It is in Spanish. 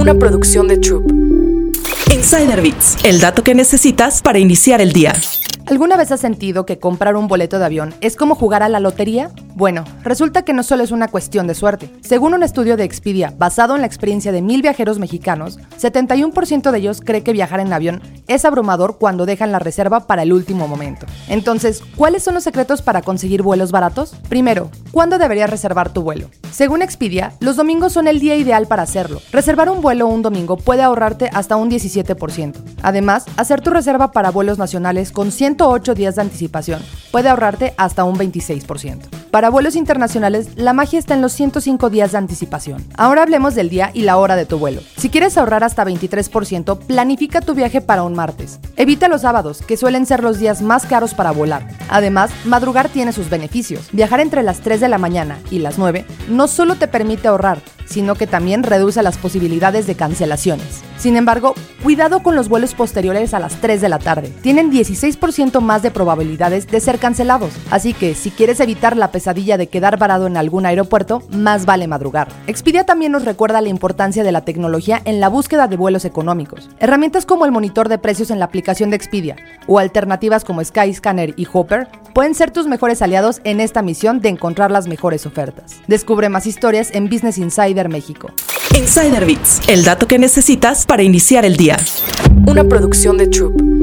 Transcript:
una producción de Troop. Insider Bits, el dato que necesitas para iniciar el día. ¿Alguna vez has sentido que comprar un boleto de avión es como jugar a la lotería? Bueno, resulta que no solo es una cuestión de suerte. Según un estudio de Expedia basado en la experiencia de mil viajeros mexicanos, 71% de ellos cree que viajar en avión es abrumador cuando dejan la reserva para el último momento. Entonces, ¿cuáles son los secretos para conseguir vuelos baratos? Primero, ¿cuándo deberías reservar tu vuelo? Según Expedia, los domingos son el día ideal para hacerlo. Reservar un vuelo un domingo puede ahorrarte hasta un 17%. Además, hacer tu reserva para vuelos nacionales con 108 días de anticipación puede ahorrarte hasta un 26%. Para vuelos internacionales, la magia está en los 105 días de anticipación. Ahora hablemos del día y la hora de tu vuelo. Si quieres ahorrar hasta 23%, planifica tu viaje para un martes. Evita los sábados, que suelen ser los días más caros para volar. Además, madrugar tiene sus beneficios. Viajar entre las 3 de la mañana y las 9 no solo te permite ahorrar, sino que también reduce las posibilidades de cancelaciones. Sin embargo, cuidado con los vuelos posteriores a las 3 de la tarde. Tienen 16% más de probabilidades de ser cancelados, así que si quieres evitar la pesadilla de quedar varado en algún aeropuerto, más vale madrugar. Expedia también nos recuerda la importancia de la tecnología en la búsqueda de vuelos económicos. Herramientas como el monitor de precios en la aplicación de Expedia o alternativas como Skyscanner y Hopper pueden ser tus mejores aliados en esta misión de encontrar las mejores ofertas. Descubre más historias en Business Insider México. Insider Bits, el dato que necesitas para iniciar el día. Una producción de Troop.